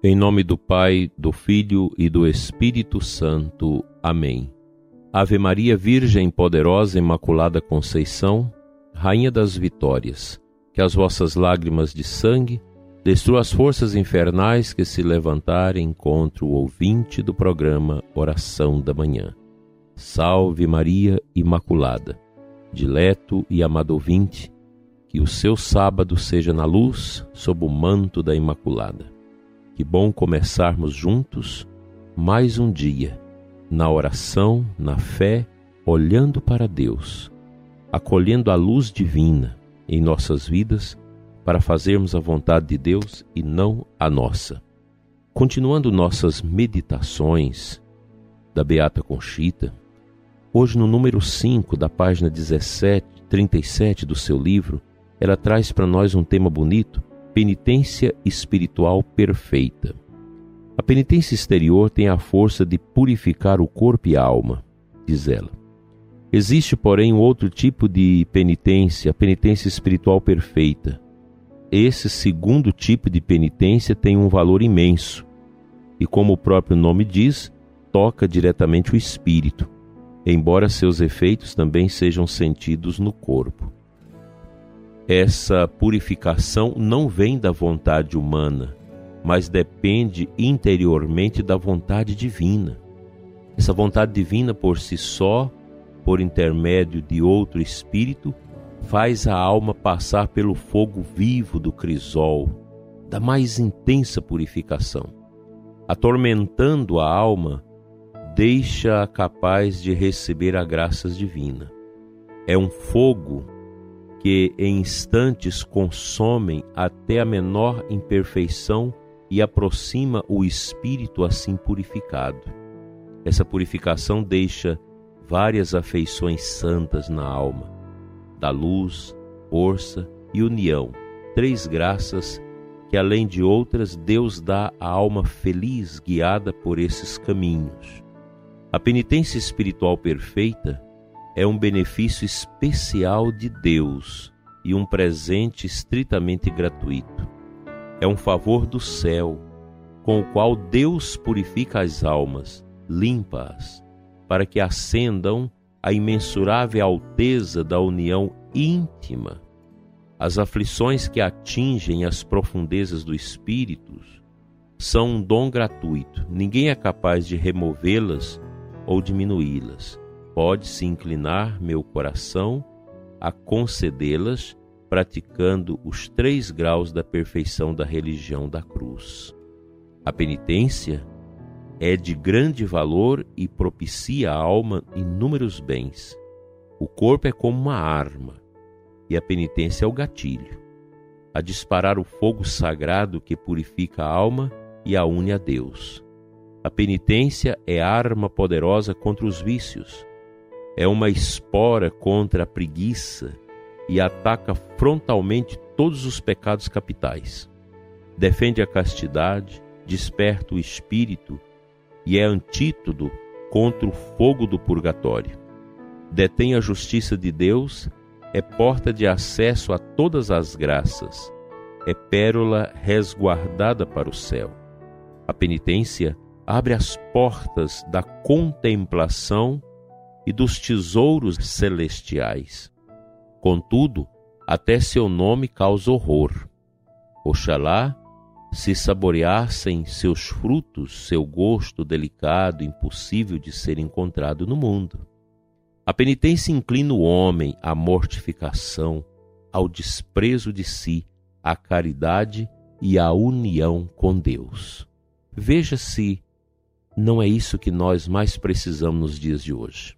Em nome do Pai, do Filho e do Espírito Santo. Amém. Ave Maria, Virgem poderosa, Imaculada Conceição, Rainha das Vitórias, que as vossas lágrimas de sangue destruam as forças infernais que se levantarem contra o ouvinte do programa Oração da Manhã. Salve Maria Imaculada, dileto e amado ouvinte, que o seu sábado seja na luz, sob o manto da Imaculada. Que bom começarmos juntos mais um dia, na oração, na fé, olhando para Deus, acolhendo a luz divina em nossas vidas para fazermos a vontade de Deus e não a nossa. Continuando nossas meditações da Beata Conchita, hoje no número 5 da página 17, 37 do seu livro, ela traz para nós um tema bonito penitência espiritual perfeita. A penitência exterior tem a força de purificar o corpo e a alma, diz ela. Existe, porém, outro tipo de penitência, a penitência espiritual perfeita. Esse segundo tipo de penitência tem um valor imenso e, como o próprio nome diz, toca diretamente o espírito, embora seus efeitos também sejam sentidos no corpo essa purificação não vem da vontade humana, mas depende interiormente da vontade divina. Essa vontade divina por si só, por intermédio de outro espírito, faz a alma passar pelo fogo vivo do crisol, da mais intensa purificação. Atormentando a alma, deixa-a capaz de receber a graças divina. É um fogo que em instantes consomem até a menor imperfeição e aproxima o espírito assim purificado. Essa purificação deixa várias afeições santas na alma, da luz, força e união, três graças que além de outras Deus dá à alma feliz guiada por esses caminhos. A penitência espiritual perfeita é um benefício especial de Deus e um presente estritamente gratuito. É um favor do céu, com o qual Deus purifica as almas, limpa-as, para que ascendam à imensurável alteza da união íntima. As aflições que atingem as profundezas do espírito são um dom gratuito. Ninguém é capaz de removê-las ou diminuí-las pode-se inclinar meu coração a concedê-las, praticando os três graus da perfeição da religião da cruz. A penitência é de grande valor e propicia à alma inúmeros bens. O corpo é como uma arma e a penitência é o gatilho, a disparar o fogo sagrado que purifica a alma e a une a Deus. A penitência é arma poderosa contra os vícios, é uma espora contra a preguiça e ataca frontalmente todos os pecados capitais. Defende a castidade, desperta o espírito e é antídoto contra o fogo do purgatório. Detém a justiça de Deus, é porta de acesso a todas as graças, é pérola resguardada para o céu. A penitência abre as portas da contemplação e dos tesouros celestiais. Contudo, até seu nome causa horror. Oxalá se saboreassem seus frutos, seu gosto delicado, impossível de ser encontrado no mundo. A penitência inclina o homem à mortificação, ao desprezo de si, à caridade e à união com Deus. Veja se não é isso que nós mais precisamos nos dias de hoje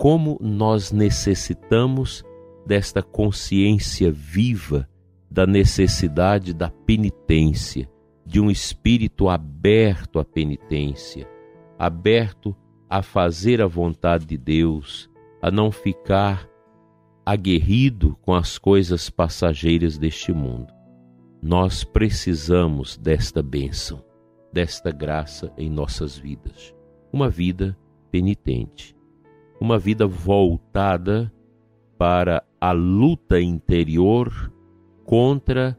como nós necessitamos desta consciência viva da necessidade da penitência, de um espírito aberto à penitência, aberto a fazer a vontade de Deus, a não ficar aguerrido com as coisas passageiras deste mundo. Nós precisamos desta bênção, desta graça em nossas vidas. Uma vida penitente uma vida voltada para a luta interior contra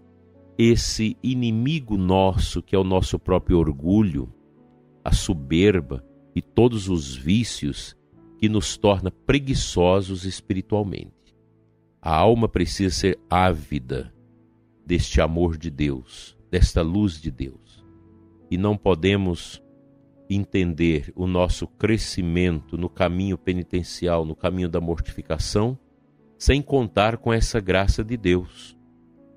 esse inimigo nosso, que é o nosso próprio orgulho, a soberba e todos os vícios que nos torna preguiçosos espiritualmente. A alma precisa ser ávida deste amor de Deus, desta luz de Deus. E não podemos entender o nosso crescimento no caminho penitencial, no caminho da mortificação, sem contar com essa graça de Deus.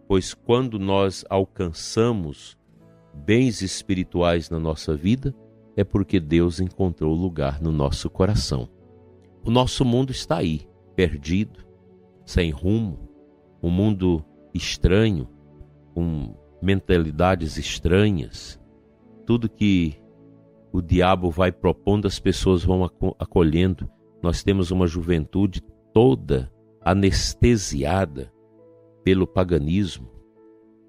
Pois quando nós alcançamos bens espirituais na nossa vida, é porque Deus encontrou lugar no nosso coração. O nosso mundo está aí, perdido, sem rumo, um mundo estranho, com mentalidades estranhas. Tudo que o diabo vai propondo, as pessoas vão acolhendo. Nós temos uma juventude toda anestesiada pelo paganismo.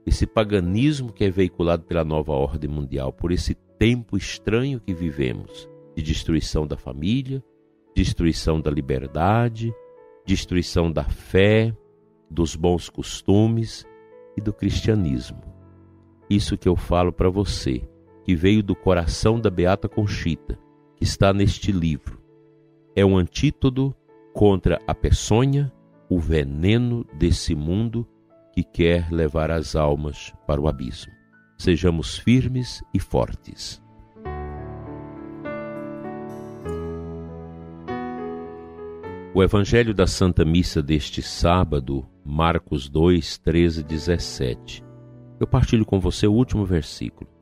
Esse paganismo que é veiculado pela nova ordem mundial, por esse tempo estranho que vivemos de destruição da família, destruição da liberdade, destruição da fé, dos bons costumes e do cristianismo. Isso que eu falo para você, que veio do coração da Beata Conchita, que está neste livro. É um antídoto contra a peçonha, o veneno desse mundo que quer levar as almas para o abismo. Sejamos firmes e fortes. O Evangelho da Santa Missa deste sábado, Marcos 2, 13 17. Eu partilho com você o último versículo.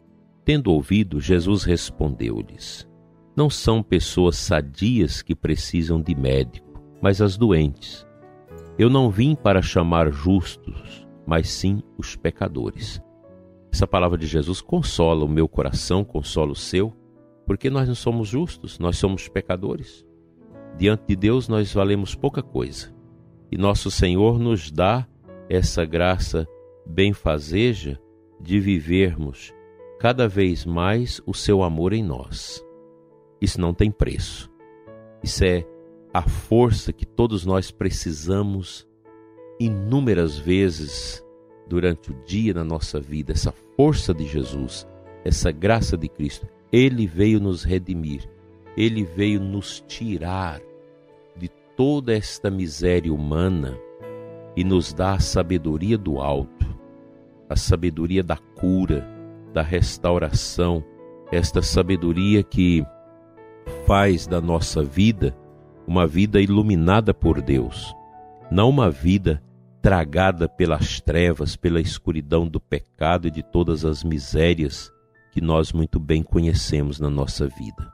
Tendo ouvido, Jesus respondeu-lhes: Não são pessoas sadias que precisam de médico, mas as doentes. Eu não vim para chamar justos, mas sim os pecadores. Essa palavra de Jesus consola o meu coração, consola o seu, porque nós não somos justos, nós somos pecadores. Diante de Deus nós valemos pouca coisa. E nosso Senhor nos dá essa graça benfazeja de vivermos cada vez mais o seu amor em nós. Isso não tem preço. Isso é a força que todos nós precisamos inúmeras vezes durante o dia na nossa vida, essa força de Jesus, essa graça de Cristo. Ele veio nos redimir ele veio nos tirar de toda esta miséria humana e nos dá a sabedoria do alto, a sabedoria da cura, da restauração, esta sabedoria que faz da nossa vida uma vida iluminada por Deus, não uma vida tragada pelas trevas, pela escuridão do pecado e de todas as misérias que nós muito bem conhecemos na nossa vida.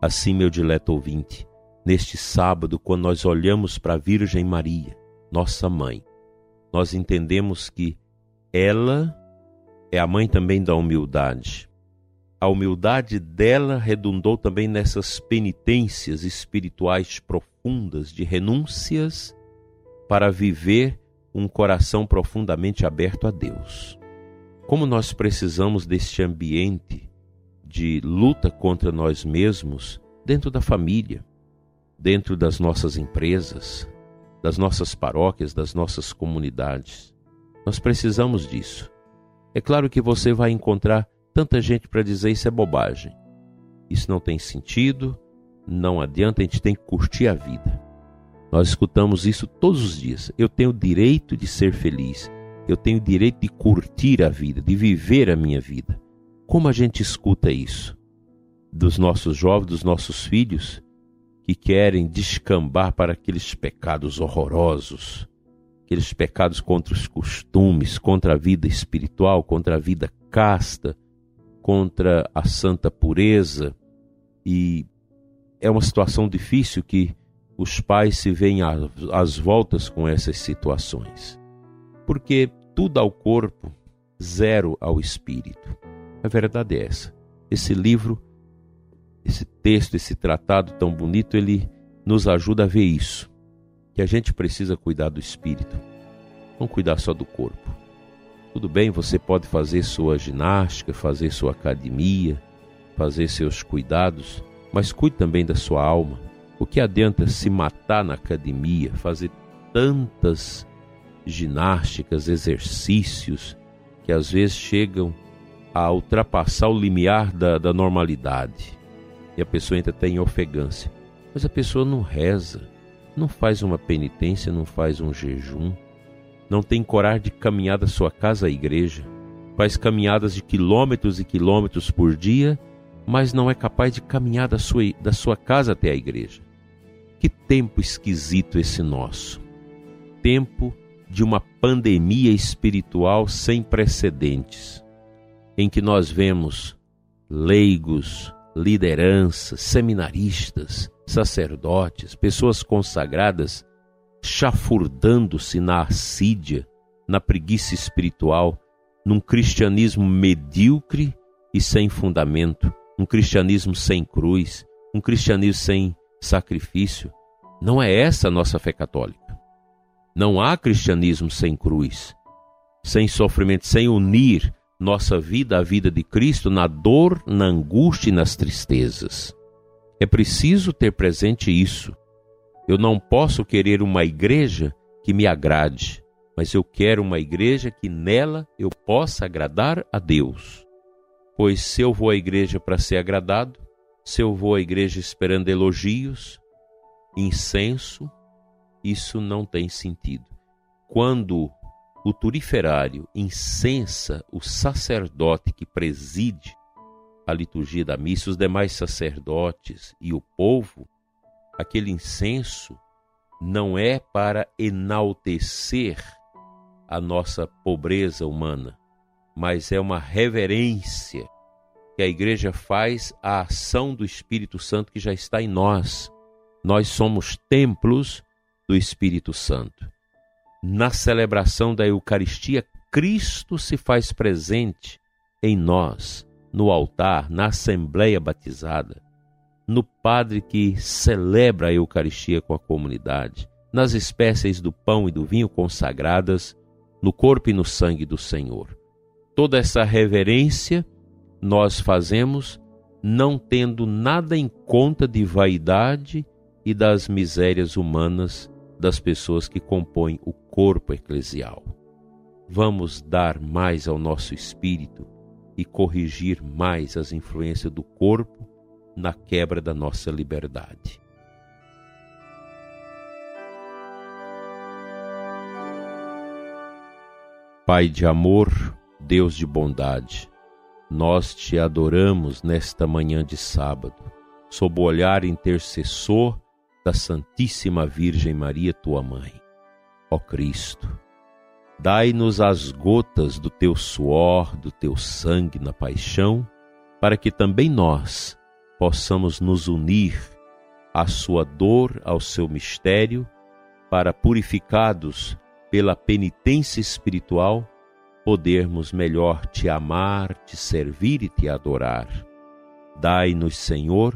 Assim, meu dileto ouvinte, neste sábado, quando nós olhamos para a Virgem Maria, nossa mãe, nós entendemos que ela é a mãe também da humildade. A humildade dela redundou também nessas penitências espirituais profundas de renúncias para viver um coração profundamente aberto a Deus. Como nós precisamos deste ambiente de luta contra nós mesmos dentro da família, dentro das nossas empresas, das nossas paróquias, das nossas comunidades. Nós precisamos disso. É claro que você vai encontrar tanta gente para dizer isso é bobagem. Isso não tem sentido, não adianta, a gente tem que curtir a vida. Nós escutamos isso todos os dias. Eu tenho o direito de ser feliz. Eu tenho o direito de curtir a vida, de viver a minha vida. Como a gente escuta isso? Dos nossos jovens, dos nossos filhos, que querem descambar para aqueles pecados horrorosos, aqueles pecados contra os costumes, contra a vida espiritual, contra a vida casta, contra a santa pureza. E é uma situação difícil que os pais se veem às voltas com essas situações. Porque tudo ao corpo, zero ao espírito. A verdade é essa. Esse livro, esse texto, esse tratado tão bonito, ele nos ajuda a ver isso. Que a gente precisa cuidar do espírito, não cuidar só do corpo. Tudo bem, você pode fazer sua ginástica, fazer sua academia, fazer seus cuidados, mas cuide também da sua alma. O que adianta se matar na academia, fazer tantas ginásticas, exercícios, que às vezes chegam a ultrapassar o limiar da, da normalidade. E a pessoa entra até em ofegância. Mas a pessoa não reza, não faz uma penitência, não faz um jejum, não tem coragem de caminhar da sua casa à igreja, faz caminhadas de quilômetros e quilômetros por dia, mas não é capaz de caminhar da sua, da sua casa até a igreja. Que tempo esquisito esse nosso! Tempo de uma pandemia espiritual sem precedentes, em que nós vemos leigos, lideranças, seminaristas, sacerdotes, pessoas consagradas chafurdando-se na assídia, na preguiça espiritual, num cristianismo medíocre e sem fundamento, um cristianismo sem cruz, um cristianismo sem sacrifício. Não é essa a nossa fé católica. Não há cristianismo sem cruz, sem sofrimento, sem unir nossa vida à vida de Cristo na dor, na angústia e nas tristezas. É preciso ter presente isso. Eu não posso querer uma igreja que me agrade, mas eu quero uma igreja que nela eu possa agradar a Deus. Pois se eu vou à igreja para ser agradado, se eu vou à igreja esperando elogios, incenso, isso não tem sentido. Quando o turiferário incensa o sacerdote que preside a liturgia da missa, os demais sacerdotes e o povo, aquele incenso não é para enaltecer a nossa pobreza humana, mas é uma reverência que a igreja faz à ação do Espírito Santo que já está em nós. Nós somos templos do Espírito Santo. Na celebração da Eucaristia, Cristo se faz presente em nós no altar, na assembleia batizada, no padre que celebra a Eucaristia com a comunidade, nas espécies do pão e do vinho consagradas, no corpo e no sangue do Senhor. Toda essa reverência nós fazemos não tendo nada em conta de vaidade e das misérias humanas das pessoas que compõem o corpo eclesial. Vamos dar mais ao nosso espírito e corrigir mais as influências do corpo na quebra da nossa liberdade. Pai de amor, Deus de bondade, nós te adoramos nesta manhã de sábado, sob o olhar intercessor da Santíssima Virgem Maria, tua mãe. Ó Cristo, Dai-nos as gotas do teu suor, do teu sangue na paixão, para que também nós possamos nos unir à sua dor, ao seu mistério, para, purificados pela penitência espiritual, podermos melhor te amar, te servir e te adorar. Dai-nos, Senhor,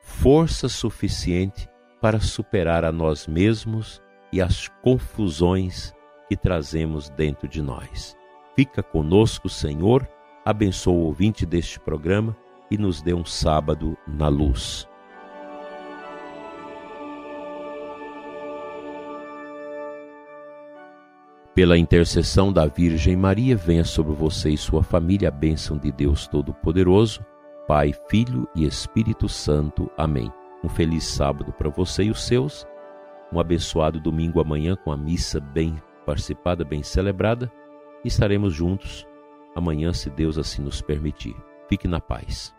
força suficiente para superar a nós mesmos e as confusões que trazemos dentro de nós. Fica conosco, Senhor, abençoa o ouvinte deste programa e nos dê um sábado na luz. Pela intercessão da Virgem Maria, venha sobre você e sua família a bênção de Deus Todo-Poderoso, Pai, Filho e Espírito Santo. Amém. Um feliz sábado para você e os seus. Um abençoado domingo amanhã com a missa bem participada, bem celebrada, estaremos juntos amanhã, se Deus assim nos permitir. Fique na paz.